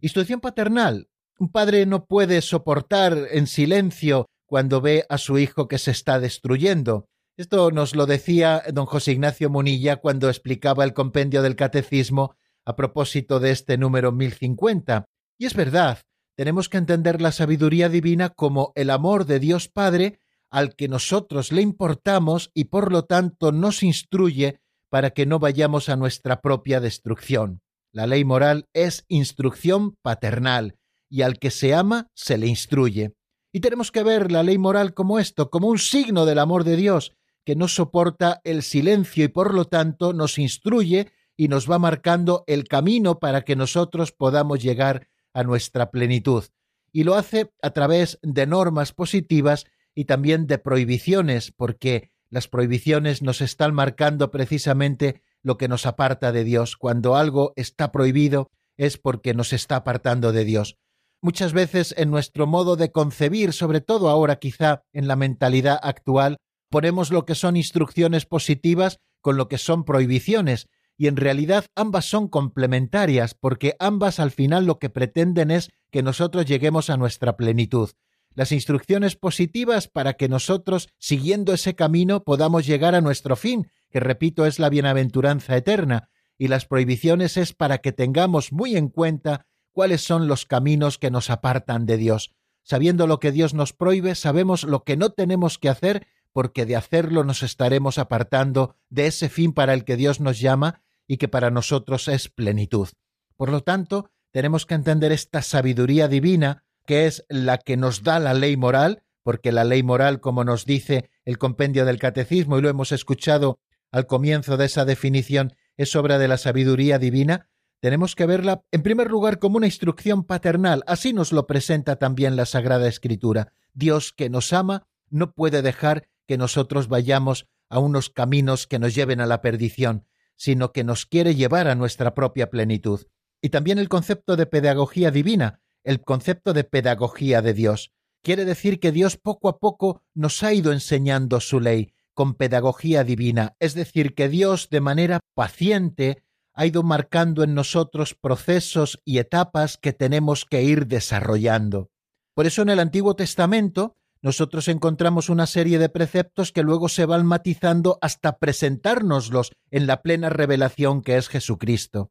Instrucción paternal un padre no puede soportar en silencio cuando ve a su hijo que se está destruyendo. Esto nos lo decía don José Ignacio Munilla cuando explicaba el compendio del catecismo a propósito de este número 1050. Y es verdad, tenemos que entender la sabiduría divina como el amor de Dios Padre al que nosotros le importamos y por lo tanto nos instruye para que no vayamos a nuestra propia destrucción. La ley moral es instrucción paternal, y al que se ama se le instruye. Y tenemos que ver la ley moral como esto, como un signo del amor de Dios, que no soporta el silencio y por lo tanto nos instruye y nos va marcando el camino para que nosotros podamos llegar a nuestra plenitud. Y lo hace a través de normas positivas y también de prohibiciones, porque las prohibiciones nos están marcando precisamente lo que nos aparta de Dios. Cuando algo está prohibido es porque nos está apartando de Dios. Muchas veces en nuestro modo de concebir, sobre todo ahora quizá en la mentalidad actual, ponemos lo que son instrucciones positivas con lo que son prohibiciones, y en realidad ambas son complementarias, porque ambas al final lo que pretenden es que nosotros lleguemos a nuestra plenitud. Las instrucciones positivas para que nosotros, siguiendo ese camino, podamos llegar a nuestro fin, que repito es la bienaventuranza eterna, y las prohibiciones es para que tengamos muy en cuenta cuáles son los caminos que nos apartan de Dios. Sabiendo lo que Dios nos prohíbe, sabemos lo que no tenemos que hacer porque de hacerlo nos estaremos apartando de ese fin para el que Dios nos llama y que para nosotros es plenitud. Por lo tanto, tenemos que entender esta sabiduría divina, que es la que nos da la ley moral, porque la ley moral, como nos dice el compendio del catecismo, y lo hemos escuchado al comienzo de esa definición, es obra de la sabiduría divina, tenemos que verla en primer lugar como una instrucción paternal, así nos lo presenta también la Sagrada Escritura. Dios que nos ama no puede dejar que nosotros vayamos a unos caminos que nos lleven a la perdición, sino que nos quiere llevar a nuestra propia plenitud. Y también el concepto de pedagogía divina, el concepto de pedagogía de Dios. Quiere decir que Dios poco a poco nos ha ido enseñando su ley con pedagogía divina, es decir, que Dios de manera paciente ha ido marcando en nosotros procesos y etapas que tenemos que ir desarrollando. Por eso en el Antiguo Testamento nosotros encontramos una serie de preceptos que luego se van matizando hasta presentárnoslos en la plena revelación que es Jesucristo.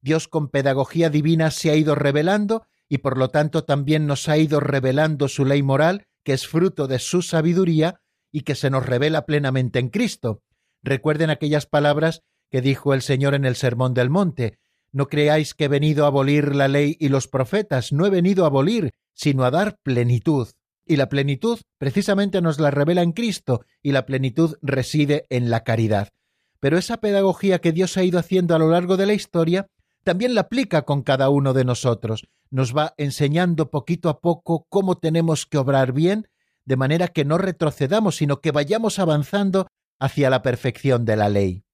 Dios con pedagogía divina se ha ido revelando y por lo tanto también nos ha ido revelando su ley moral, que es fruto de su sabiduría y que se nos revela plenamente en Cristo. Recuerden aquellas palabras que dijo el Señor en el Sermón del Monte. No creáis que he venido a abolir la ley y los profetas, no he venido a abolir, sino a dar plenitud. Y la plenitud precisamente nos la revela en Cristo, y la plenitud reside en la caridad. Pero esa pedagogía que Dios ha ido haciendo a lo largo de la historia, también la aplica con cada uno de nosotros. Nos va enseñando poquito a poco cómo tenemos que obrar bien, de manera que no retrocedamos, sino que vayamos avanzando hacia la perfección de la ley.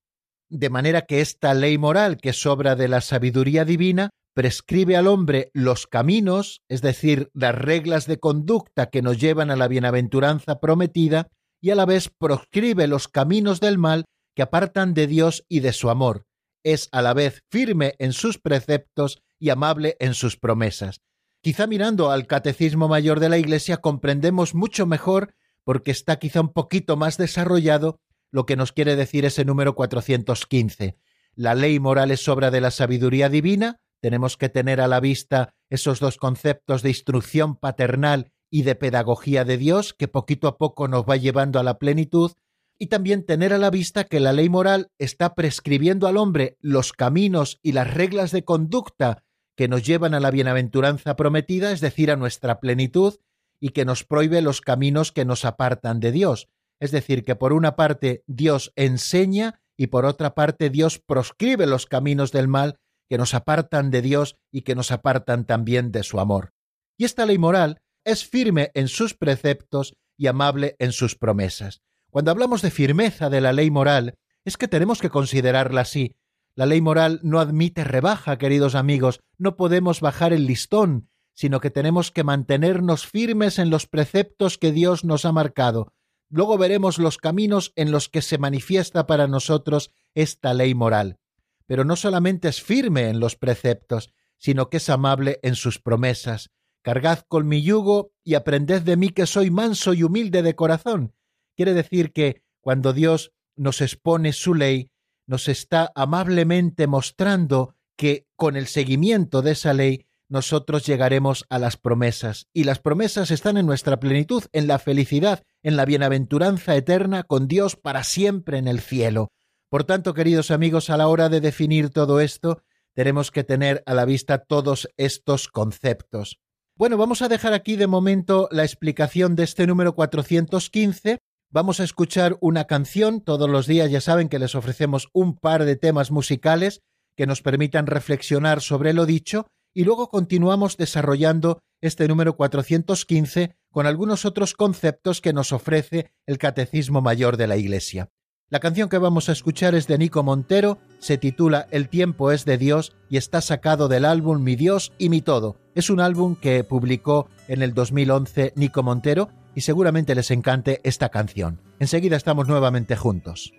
De manera que esta ley moral, que sobra de la sabiduría divina, prescribe al hombre los caminos, es decir, las reglas de conducta que nos llevan a la bienaventuranza prometida, y a la vez proscribe los caminos del mal que apartan de Dios y de su amor. Es a la vez firme en sus preceptos y amable en sus promesas. Quizá mirando al Catecismo Mayor de la Iglesia comprendemos mucho mejor, porque está quizá un poquito más desarrollado, lo que nos quiere decir ese número 415. La ley moral es obra de la sabiduría divina, tenemos que tener a la vista esos dos conceptos de instrucción paternal y de pedagogía de Dios que poquito a poco nos va llevando a la plenitud y también tener a la vista que la ley moral está prescribiendo al hombre los caminos y las reglas de conducta que nos llevan a la bienaventuranza prometida, es decir, a nuestra plenitud, y que nos prohíbe los caminos que nos apartan de Dios. Es decir, que por una parte Dios enseña y por otra parte Dios proscribe los caminos del mal que nos apartan de Dios y que nos apartan también de su amor. Y esta ley moral es firme en sus preceptos y amable en sus promesas. Cuando hablamos de firmeza de la ley moral, es que tenemos que considerarla así. La ley moral no admite rebaja, queridos amigos, no podemos bajar el listón, sino que tenemos que mantenernos firmes en los preceptos que Dios nos ha marcado. Luego veremos los caminos en los que se manifiesta para nosotros esta ley moral pero no solamente es firme en los preceptos, sino que es amable en sus promesas. Cargad con mi yugo y aprended de mí que soy manso y humilde de corazón. Quiere decir que cuando Dios nos expone su ley, nos está amablemente mostrando que con el seguimiento de esa ley nosotros llegaremos a las promesas, y las promesas están en nuestra plenitud, en la felicidad, en la bienaventuranza eterna con Dios para siempre en el cielo. Por tanto, queridos amigos, a la hora de definir todo esto, tenemos que tener a la vista todos estos conceptos. Bueno, vamos a dejar aquí de momento la explicación de este número 415. Vamos a escuchar una canción. Todos los días ya saben que les ofrecemos un par de temas musicales que nos permitan reflexionar sobre lo dicho y luego continuamos desarrollando este número 415 con algunos otros conceptos que nos ofrece el Catecismo Mayor de la Iglesia. La canción que vamos a escuchar es de Nico Montero, se titula El tiempo es de Dios y está sacado del álbum Mi Dios y mi Todo. Es un álbum que publicó en el 2011 Nico Montero y seguramente les encante esta canción. Enseguida estamos nuevamente juntos.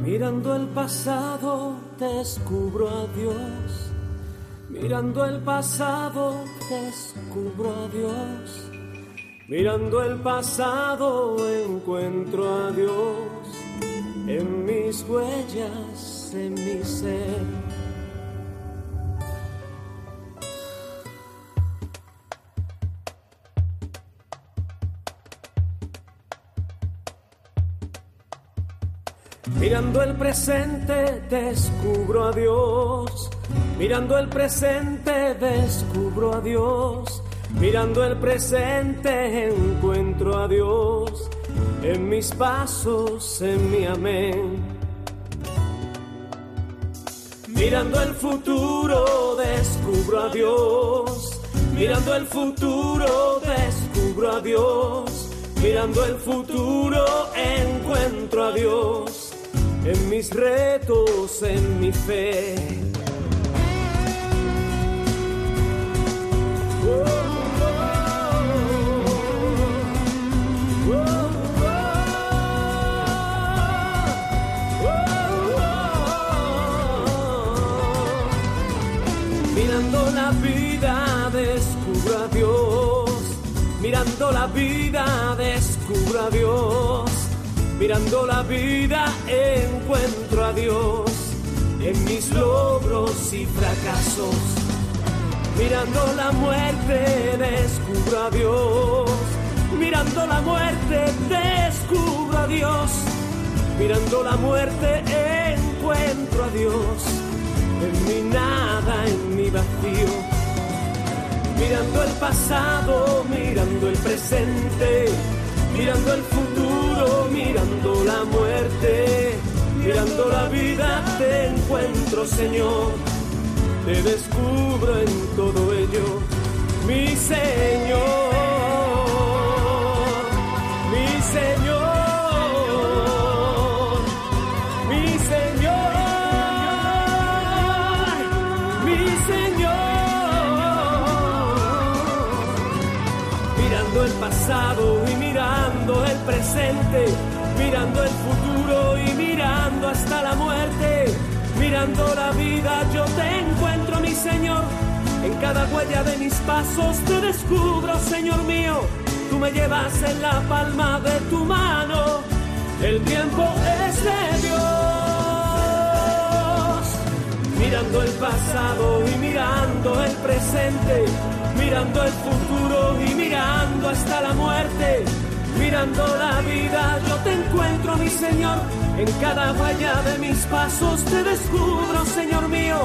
Mirando el pasado descubro a Dios. Mirando el pasado descubro a Dios. Mirando el pasado encuentro a Dios en mis huellas, en mi ser. Mirando el presente descubro a Dios. Mirando el presente descubro a Dios. Mirando el presente encuentro a Dios en mis pasos, en mi amén. Mirando el futuro descubro a Dios. Mirando el futuro descubro a Dios. Mirando el futuro encuentro a Dios en mis retos, en mi fe. Mirando mirando la vida descubro a Dios, mirando la vida encuentro a Dios. En mis logros y fracasos. Mirando la muerte descubro a Dios, mirando la muerte descubro a Dios, mirando la muerte encuentro a Dios. En mi nada, en mi vacío. Mirando el pasado, mirando el presente, mirando el futuro, mirando la muerte, mirando la vida, te encuentro, Señor, te descubro en todo ello, mi Señor, mi Señor. Pasado y mirando el presente, mirando el futuro y mirando hasta la muerte, mirando la vida, yo te encuentro, mi Señor. En cada huella de mis pasos te descubro, Señor mío. Tú me llevas en la palma de tu mano. El tiempo es de Dios. Mirando el pasado y mirando el presente. Mirando el futuro y mirando hasta la muerte. Mirando la vida, yo te encuentro, mi Señor. En cada huella de mis pasos te descubro, Señor mío.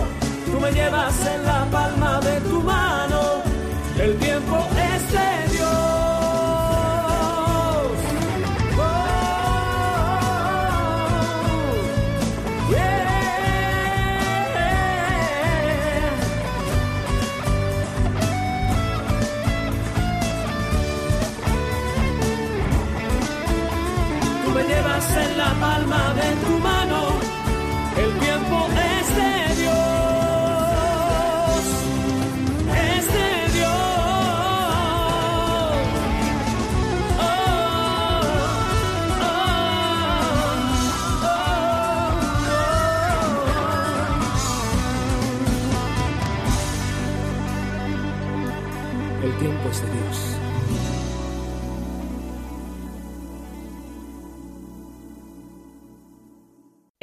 Tú me llevas en la palma de tu mano. El tiempo es de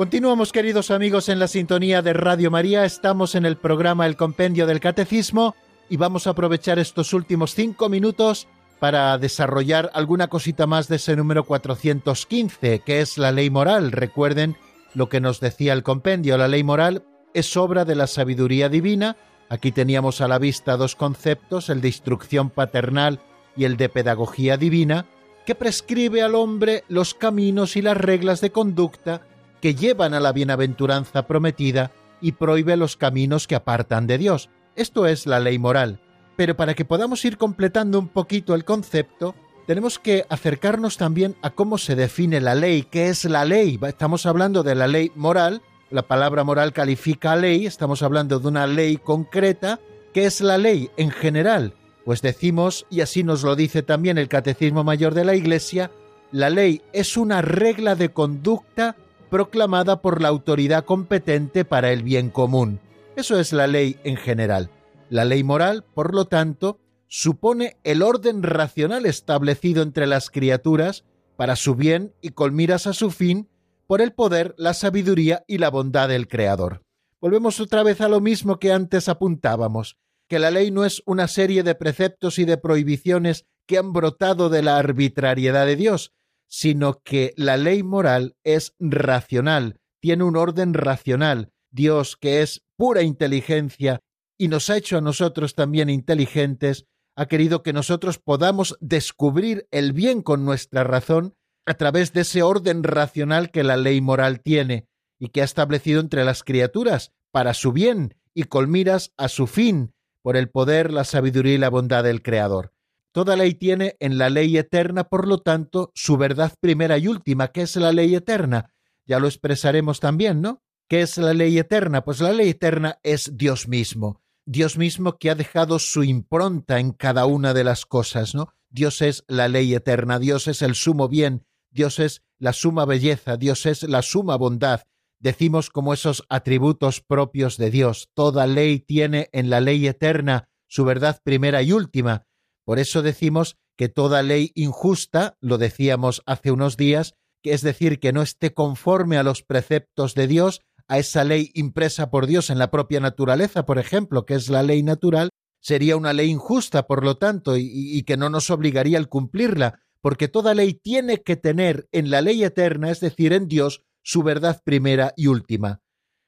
Continuamos, queridos amigos, en la sintonía de Radio María. Estamos en el programa El Compendio del Catecismo y vamos a aprovechar estos últimos cinco minutos para desarrollar alguna cosita más de ese número 415, que es la ley moral. Recuerden lo que nos decía el compendio, la ley moral es obra de la sabiduría divina. Aquí teníamos a la vista dos conceptos, el de instrucción paternal y el de pedagogía divina, que prescribe al hombre los caminos y las reglas de conducta que llevan a la bienaventuranza prometida y prohíbe los caminos que apartan de Dios. Esto es la ley moral. Pero para que podamos ir completando un poquito el concepto, tenemos que acercarnos también a cómo se define la ley, qué es la ley. Estamos hablando de la ley moral, la palabra moral califica a ley, estamos hablando de una ley concreta. ¿Qué es la ley en general? Pues decimos, y así nos lo dice también el Catecismo Mayor de la Iglesia, la ley es una regla de conducta proclamada por la autoridad competente para el bien común. Eso es la ley en general. La ley moral, por lo tanto, supone el orden racional establecido entre las criaturas para su bien y con miras a su fin por el poder, la sabiduría y la bondad del Creador. Volvemos otra vez a lo mismo que antes apuntábamos, que la ley no es una serie de preceptos y de prohibiciones que han brotado de la arbitrariedad de Dios, sino que la ley moral es racional, tiene un orden racional. Dios, que es pura inteligencia y nos ha hecho a nosotros también inteligentes, ha querido que nosotros podamos descubrir el bien con nuestra razón a través de ese orden racional que la ley moral tiene y que ha establecido entre las criaturas para su bien y con miras a su fin, por el poder, la sabiduría y la bondad del Creador. Toda ley tiene en la ley eterna, por lo tanto, su verdad primera y última, que es la ley eterna. Ya lo expresaremos también, ¿no? ¿Qué es la ley eterna? Pues la ley eterna es Dios mismo. Dios mismo que ha dejado su impronta en cada una de las cosas, ¿no? Dios es la ley eterna, Dios es el sumo bien, Dios es la suma belleza, Dios es la suma bondad. Decimos como esos atributos propios de Dios. Toda ley tiene en la ley eterna su verdad primera y última. Por eso decimos que toda ley injusta, lo decíamos hace unos días, que es decir, que no esté conforme a los preceptos de Dios, a esa ley impresa por Dios en la propia naturaleza, por ejemplo, que es la ley natural, sería una ley injusta, por lo tanto, y, y que no nos obligaría al cumplirla, porque toda ley tiene que tener en la ley eterna, es decir, en Dios, su verdad primera y última.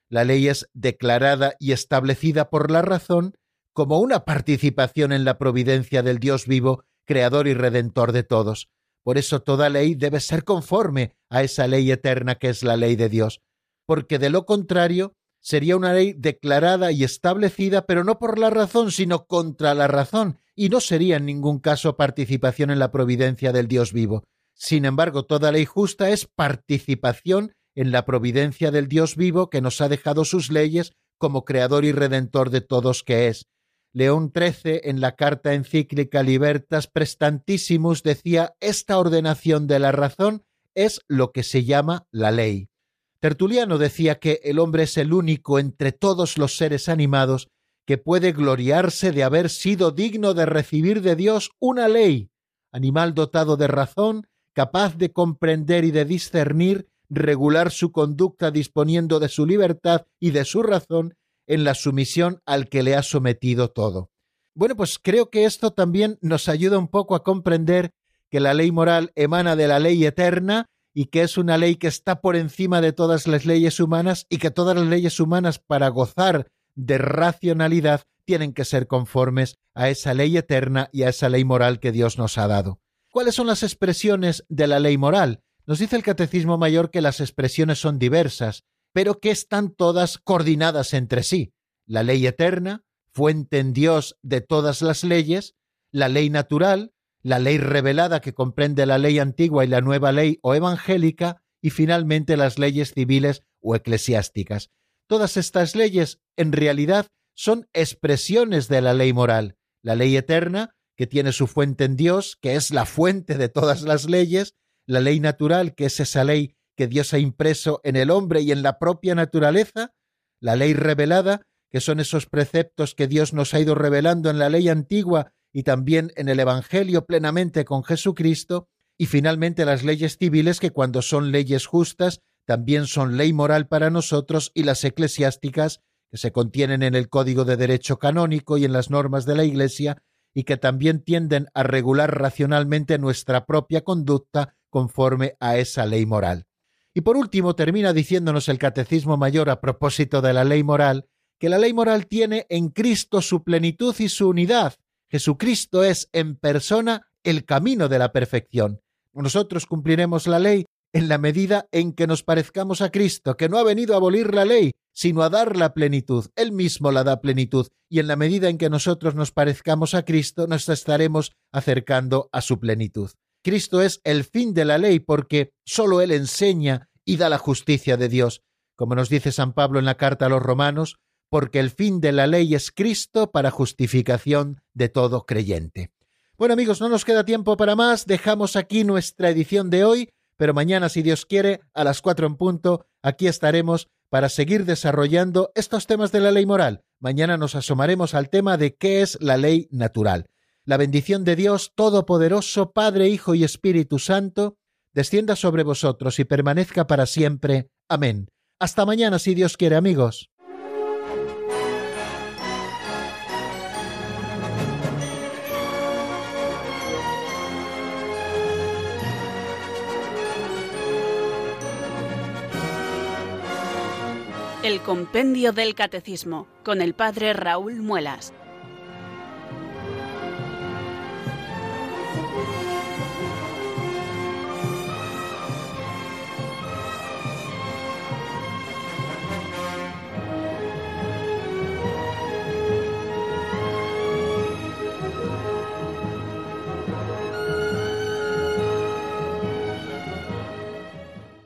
La ley es declarada y establecida por la razón como una participación en la providencia del Dios vivo, creador y redentor de todos. Por eso toda ley debe ser conforme a esa ley eterna que es la ley de Dios, porque de lo contrario sería una ley declarada y establecida, pero no por la razón, sino contra la razón, y no sería en ningún caso participación en la providencia del Dios vivo. Sin embargo, toda ley justa es participación en la providencia del Dios vivo que nos ha dejado sus leyes como creador y redentor de todos que es. León XIII, en la carta encíclica Libertas Prestantissimus, decía esta ordenación de la razón es lo que se llama la ley. Tertuliano decía que el hombre es el único entre todos los seres animados que puede gloriarse de haber sido digno de recibir de Dios una ley, animal dotado de razón, capaz de comprender y de discernir, regular su conducta disponiendo de su libertad y de su razón en la sumisión al que le ha sometido todo. Bueno, pues creo que esto también nos ayuda un poco a comprender que la ley moral emana de la ley eterna y que es una ley que está por encima de todas las leyes humanas y que todas las leyes humanas para gozar de racionalidad tienen que ser conformes a esa ley eterna y a esa ley moral que Dios nos ha dado. ¿Cuáles son las expresiones de la ley moral? Nos dice el Catecismo Mayor que las expresiones son diversas, pero que están todas coordinadas entre sí. La ley eterna, fuente en Dios de todas las leyes, la ley natural, la ley revelada que comprende la ley antigua y la nueva ley o evangélica, y finalmente las leyes civiles o eclesiásticas. Todas estas leyes, en realidad, son expresiones de la ley moral. La ley eterna, que tiene su fuente en Dios, que es la fuente de todas las leyes, la ley natural, que es esa ley que Dios ha impreso en el hombre y en la propia naturaleza, la ley revelada, que son esos preceptos que Dios nos ha ido revelando en la ley antigua y también en el Evangelio plenamente con Jesucristo, y finalmente las leyes civiles que cuando son leyes justas también son ley moral para nosotros y las eclesiásticas que se contienen en el Código de Derecho Canónico y en las normas de la Iglesia y que también tienden a regular racionalmente nuestra propia conducta conforme a esa ley moral. Y por último termina diciéndonos el Catecismo Mayor a propósito de la ley moral, que la ley moral tiene en Cristo su plenitud y su unidad. Jesucristo es en persona el camino de la perfección. Nosotros cumpliremos la ley en la medida en que nos parezcamos a Cristo, que no ha venido a abolir la ley, sino a dar la plenitud. Él mismo la da plenitud, y en la medida en que nosotros nos parezcamos a Cristo, nos estaremos acercando a su plenitud. Cristo es el fin de la ley porque sólo Él enseña y da la justicia de Dios, como nos dice San Pablo en la carta a los romanos, porque el fin de la ley es Cristo para justificación de todo creyente. Bueno amigos, no nos queda tiempo para más, dejamos aquí nuestra edición de hoy, pero mañana, si Dios quiere, a las cuatro en punto, aquí estaremos para seguir desarrollando estos temas de la ley moral. Mañana nos asomaremos al tema de qué es la ley natural. La bendición de Dios Todopoderoso, Padre, Hijo y Espíritu Santo, descienda sobre vosotros y permanezca para siempre. Amén. Hasta mañana, si Dios quiere, amigos. El Compendio del Catecismo con el Padre Raúl Muelas.